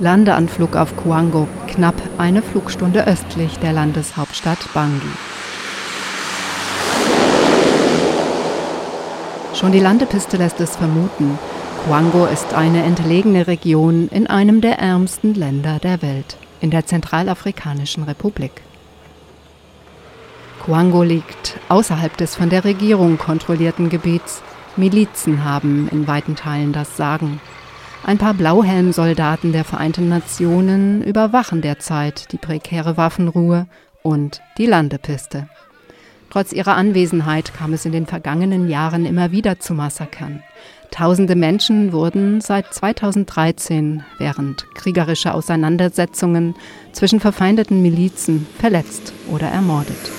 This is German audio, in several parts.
Landeanflug auf Kuango, knapp eine Flugstunde östlich der Landeshauptstadt Bangui. Schon die Landepiste lässt es vermuten. Kuango ist eine entlegene Region in einem der ärmsten Länder der Welt, in der Zentralafrikanischen Republik. Kuango liegt außerhalb des von der Regierung kontrollierten Gebiets. Milizen haben in weiten Teilen das Sagen. Ein paar Blauhelmsoldaten der Vereinten Nationen überwachen derzeit die prekäre Waffenruhe und die Landepiste. Trotz ihrer Anwesenheit kam es in den vergangenen Jahren immer wieder zu Massakern. Tausende Menschen wurden seit 2013 während kriegerischer Auseinandersetzungen zwischen verfeindeten Milizen verletzt oder ermordet.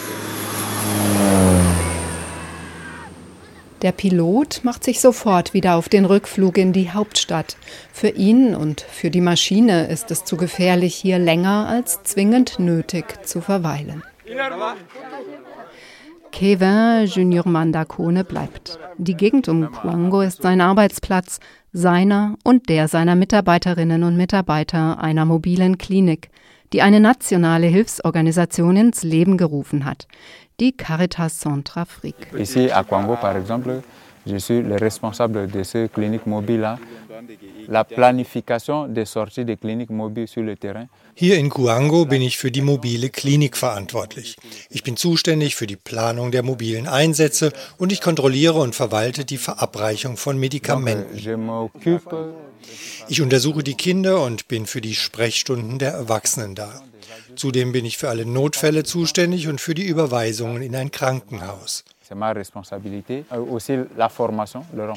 Der Pilot macht sich sofort wieder auf den Rückflug in die Hauptstadt. Für ihn und für die Maschine ist es zu gefährlich, hier länger als zwingend nötig zu verweilen. Kevin Junior Mandakone bleibt. Die Gegend um Kuango ist sein Arbeitsplatz, seiner und der seiner Mitarbeiterinnen und Mitarbeiter einer mobilen Klinik, die eine nationale Hilfsorganisation ins Leben gerufen hat die Caritas Centrafrique. Je suis le responsable de cette clinique mobile-là. La planification des sorties des cliniques mobiles sur le terrain. Hier in Kuango bin ich für die mobile Klinik verantwortlich. Ich bin zuständig für die Planung der mobilen Einsätze und ich kontrolliere und verwalte die Verabreichung von Medikamenten. Ich untersuche die Kinder und bin für die Sprechstunden der Erwachsenen da. Zudem bin ich für alle Notfälle zuständig und für die Überweisungen in ein Krankenhaus.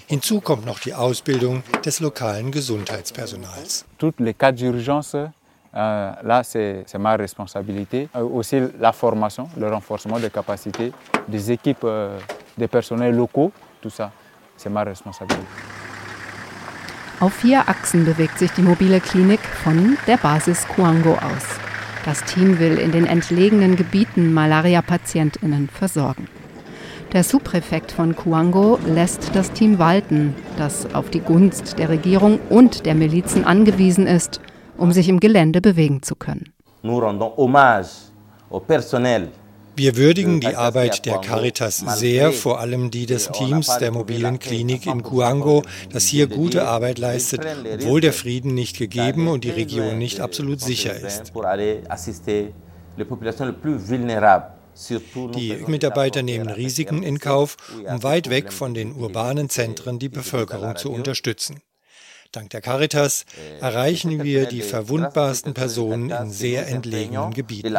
Hinzu kommt noch die Ausbildung des lokalen Gesundheitspersonals. Euh, là, c'est ma responsabilité. Euh, aussi la formation, le renforcement des capacités des équipes, euh, des personnels locaux, tout ça, c'est ma responsabilité. Auf vier Achsen bewegt sich die mobile Klinik von der Basis Kuango aus. Das Team will in den entlegenen Gebieten Malaria-PatientInnen versorgen. Der Subpräfekt von Kuango lässt das Team walten, das auf die Gunst der Regierung und der Milizen angewiesen ist, um sich im Gelände bewegen zu können. Wir würdigen die Arbeit der Caritas sehr, vor allem die des Teams der mobilen Klinik in Kuango, das hier gute Arbeit leistet, obwohl der Frieden nicht gegeben und die Region nicht absolut sicher ist. Die Mitarbeiter nehmen Risiken in Kauf, um weit weg von den urbanen Zentren die Bevölkerung zu unterstützen. Dank der Caritas erreichen wir die verwundbarsten Personen in sehr entlegenen Gebieten.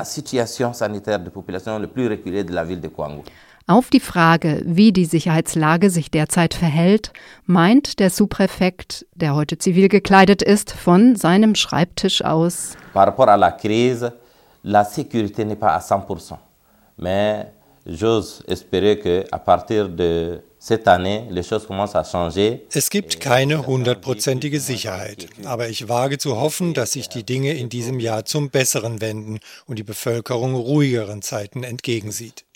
Auf die Frage, wie die Sicherheitslage sich derzeit verhält, meint der Subpräfekt, der heute zivil gekleidet ist, von seinem Schreibtisch aus. Par rapport à la crise, la sécurité n'est pas à 100%. Mais j'ose espérer que à partir de es gibt keine hundertprozentige Sicherheit, aber ich wage zu hoffen, dass sich die Dinge in diesem Jahr zum Besseren wenden und die Bevölkerung ruhigeren Zeiten entgegensieht.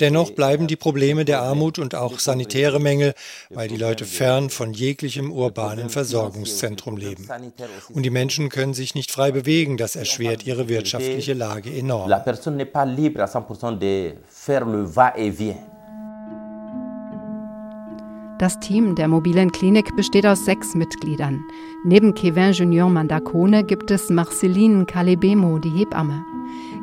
Dennoch bleiben die Probleme der Armut und auch sanitäre Mängel, weil die Leute fern von jeglichem urbanen Versorgungszentrum leben. Und die Menschen können sich nicht frei bewegen, das erschwert ihre wirtschaftliche Lage enorm. Das Team der mobilen Klinik besteht aus sechs Mitgliedern. Neben Kevin Junior Mandacone gibt es Marceline Calebemo, die Hebamme.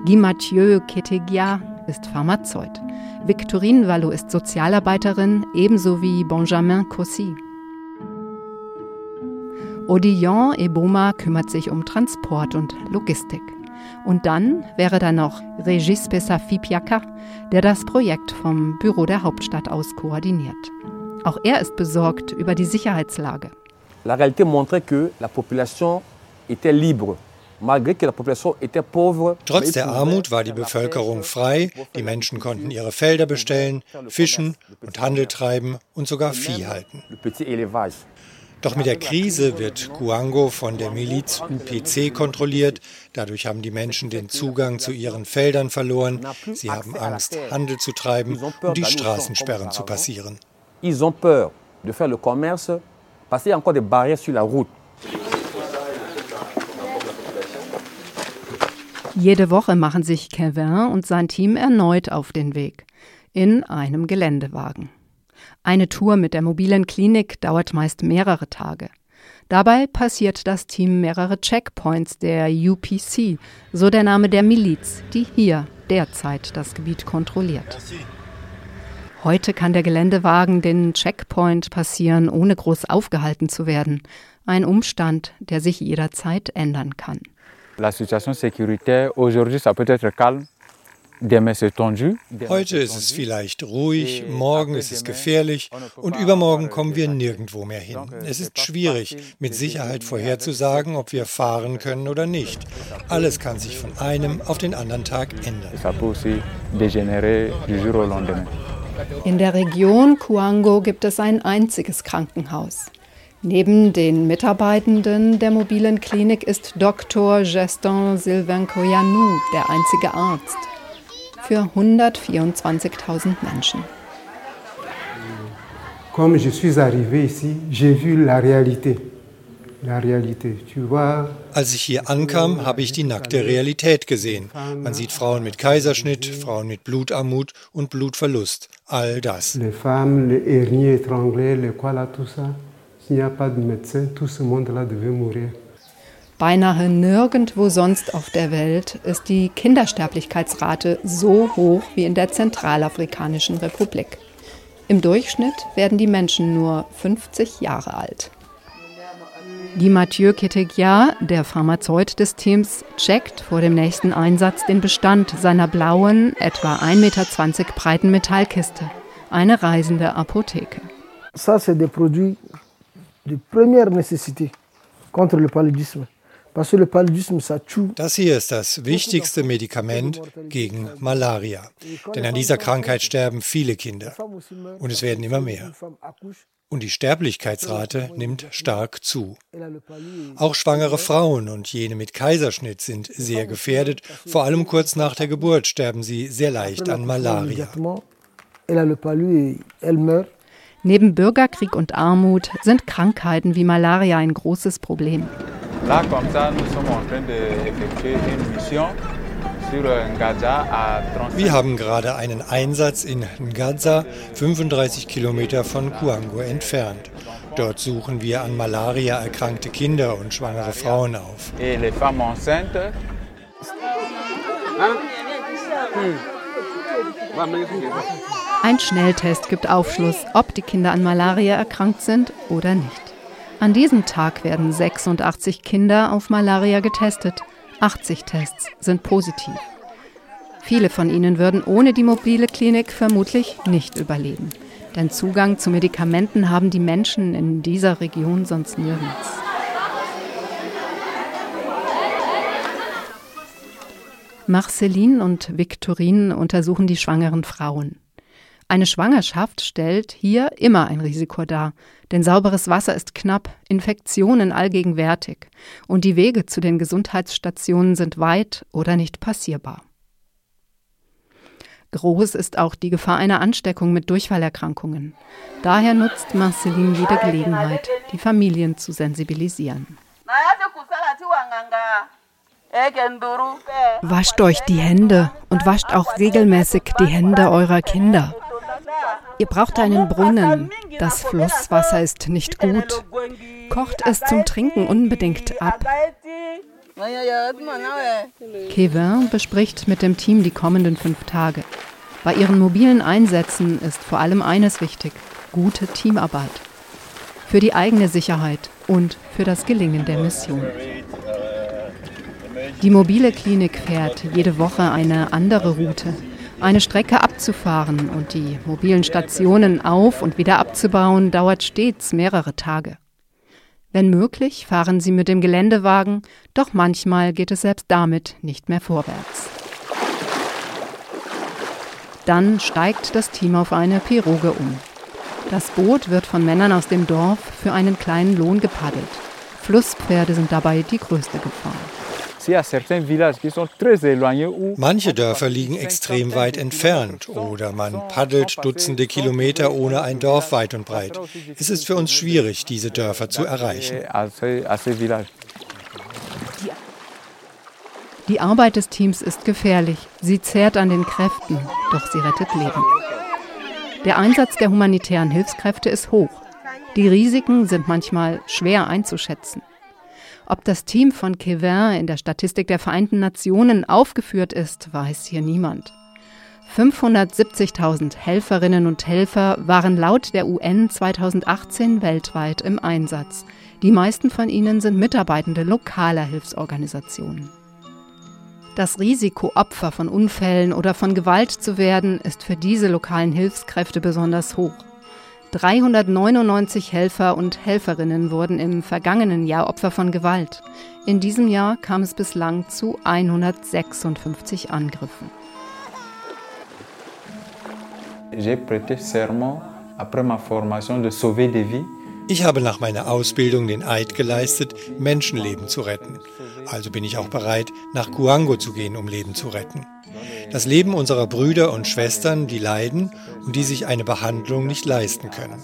Guy Mathieu Ketegia ist Pharmazeut. Victorine Wallo ist Sozialarbeiterin, ebenso wie Benjamin Cossy. Odillon Eboma kümmert sich um Transport und Logistik. Und dann wäre da noch Regis Pesafi Piaka, der das Projekt vom Büro der Hauptstadt aus koordiniert. Auch er ist besorgt über die Sicherheitslage. La réalité montrait que la population était libre. Trotz der Armut war die Bevölkerung frei, die Menschen konnten ihre Felder bestellen, fischen und Handel treiben und sogar Vieh halten. Doch mit der Krise wird Kuango von der Miliz UPC kontrolliert. Dadurch haben die Menschen den Zugang zu ihren Feldern verloren. Sie haben Angst, Handel zu treiben und die Straßensperren zu passieren. Ils ont peur de faire le commerce a encore des barrières sur la route. Jede Woche machen sich Kevin und sein Team erneut auf den Weg. In einem Geländewagen. Eine Tour mit der mobilen Klinik dauert meist mehrere Tage. Dabei passiert das Team mehrere Checkpoints der UPC, so der Name der Miliz, die hier derzeit das Gebiet kontrolliert. Heute kann der Geländewagen den Checkpoint passieren, ohne groß aufgehalten zu werden. Ein Umstand, der sich jederzeit ändern kann. La situation sécuritaire aujourd'hui, ça peut être calme. Heute ist es vielleicht ruhig, morgen ist es gefährlich und übermorgen kommen wir nirgendwo mehr hin. Es ist schwierig, mit Sicherheit vorherzusagen, ob wir fahren können oder nicht. Alles kann sich von einem auf den anderen Tag ändern. In der Region Kuango gibt es ein einziges Krankenhaus. Neben den Mitarbeitenden der mobilen Klinik ist Dr. Geston Sylvain Koyanou der einzige Arzt für 124.000 Menschen. Comme je suis arrivé ici, j'ai vu la réalité. Als ich hier ankam, habe ich die nackte Realität gesehen. Man sieht Frauen mit Kaiserschnitt, Frauen mit Blutarmut und Blutverlust. All das. Les femmes, les herniers étranglés, les koalas, tout ça. S'il n'y a pas de médecin, tout ce monde-là devait mourir. Beinahe nirgendwo sonst auf der Welt ist die Kindersterblichkeitsrate so hoch wie in der Zentralafrikanischen Republik. Im Durchschnitt werden die Menschen nur 50 Jahre alt. Die Mathieu Ketegia, der Pharmazeut des Teams, checkt vor dem nächsten Einsatz den Bestand seiner blauen, etwa 1,20 Meter breiten Metallkiste. Eine reisende Apotheke. Ça, c'est des produits de première nécessité contre le paludisme. Das hier ist das wichtigste Medikament gegen Malaria. Denn an dieser Krankheit sterben viele Kinder. Und es werden immer mehr. Und die Sterblichkeitsrate nimmt stark zu. Auch schwangere Frauen und jene mit Kaiserschnitt sind sehr gefährdet. Vor allem kurz nach der Geburt sterben sie sehr leicht an Malaria. Neben Bürgerkrieg und Armut sind Krankheiten wie Malaria ein großes Problem. Wir haben gerade einen Einsatz in Ngaza, 35 Kilometer von Kuango entfernt. Dort suchen wir an Malaria erkrankte Kinder und schwangere Frauen auf. Ein Schnelltest gibt Aufschluss, ob die Kinder an Malaria erkrankt sind oder nicht. An diesem Tag werden 86 Kinder auf Malaria getestet. 80 Tests sind positiv. Viele von ihnen würden ohne die mobile Klinik vermutlich nicht überleben. Denn Zugang zu Medikamenten haben die Menschen in dieser Region sonst nirgends. Marceline und Victorine untersuchen die schwangeren Frauen. Eine Schwangerschaft stellt hier immer ein Risiko dar, denn sauberes Wasser ist knapp, Infektionen allgegenwärtig und die Wege zu den Gesundheitsstationen sind weit oder nicht passierbar. Groß ist auch die Gefahr einer Ansteckung mit Durchfallerkrankungen. Daher nutzt Marceline jede Gelegenheit, die Familien zu sensibilisieren. Wascht euch die Hände und wascht auch regelmäßig die Hände eurer Kinder. Ihr braucht einen Brunnen. Das Flusswasser ist nicht gut. Kocht es zum Trinken unbedingt ab. Kevin bespricht mit dem Team die kommenden fünf Tage. Bei ihren mobilen Einsätzen ist vor allem eines wichtig, gute Teamarbeit. Für die eigene Sicherheit und für das Gelingen der Mission. Die mobile Klinik fährt jede Woche eine andere Route eine Strecke abzufahren und die mobilen Stationen auf und wieder abzubauen, dauert stets mehrere Tage. Wenn möglich, fahren sie mit dem Geländewagen, doch manchmal geht es selbst damit nicht mehr vorwärts. Dann steigt das Team auf eine Piroge um. Das Boot wird von Männern aus dem Dorf für einen kleinen Lohn gepaddelt. Flusspferde sind dabei die größte Gefahr. Manche Dörfer liegen extrem weit entfernt oder man paddelt Dutzende Kilometer ohne ein Dorf weit und breit. Es ist für uns schwierig, diese Dörfer zu erreichen. Die Arbeit des Teams ist gefährlich. Sie zehrt an den Kräften, doch sie rettet Leben. Der Einsatz der humanitären Hilfskräfte ist hoch. Die Risiken sind manchmal schwer einzuschätzen. Ob das Team von Kevin in der Statistik der Vereinten Nationen aufgeführt ist, weiß hier niemand. 570.000 Helferinnen und Helfer waren laut der UN 2018 weltweit im Einsatz. Die meisten von ihnen sind Mitarbeitende lokaler Hilfsorganisationen. Das Risiko, Opfer von Unfällen oder von Gewalt zu werden, ist für diese lokalen Hilfskräfte besonders hoch. 399 Helfer und Helferinnen wurden im vergangenen Jahr Opfer von Gewalt. In diesem Jahr kam es bislang zu 156 Angriffen. J'ai prêté serment après ma formation de sauver des vies. Ich habe nach meiner Ausbildung den Eid geleistet, Menschenleben zu retten. Also bin ich auch bereit, nach Guango zu gehen, um Leben zu retten. Das Leben unserer Brüder und Schwestern, die leiden und die sich eine Behandlung nicht leisten können.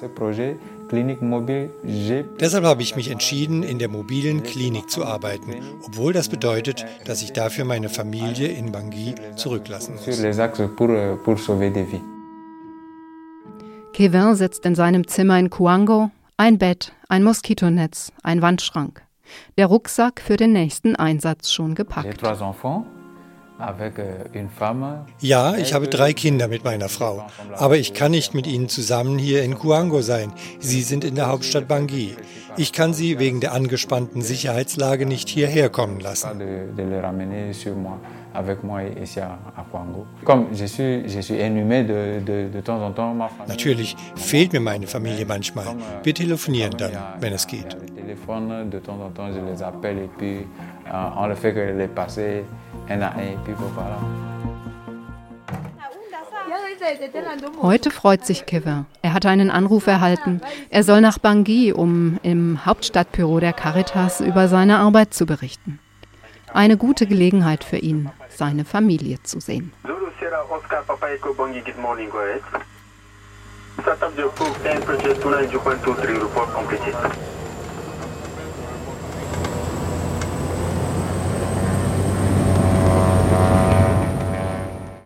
Deshalb habe ich mich entschieden, in der mobilen Klinik zu arbeiten, obwohl das bedeutet, dass ich dafür meine Familie in Bangui zurücklassen muss. Kevin sitzt in seinem Zimmer in Kuango ein Bett, ein Moskitonetz, ein Wandschrank. Der Rucksack für den nächsten Einsatz schon gepackt. Euh, ja, ich habe drei Kinder mit meiner Frau, aber ich kann nicht mit ihnen zusammen hier in Kuango sein. Sie sind in der Hauptstadt Bangui. Ich kann sie wegen der angespannten Sicherheitslage nicht hierher kommen lassen. Natürlich fehlt mir meine Familie manchmal. Wir telefonieren dann, wenn es geht. Heute freut sich Kevin. Er hat einen Anruf erhalten. Er soll nach Bangui, um im Hauptstadtbüro der Caritas über seine Arbeit zu berichten. Eine gute Gelegenheit für ihn, seine Familie zu sehen. Sierra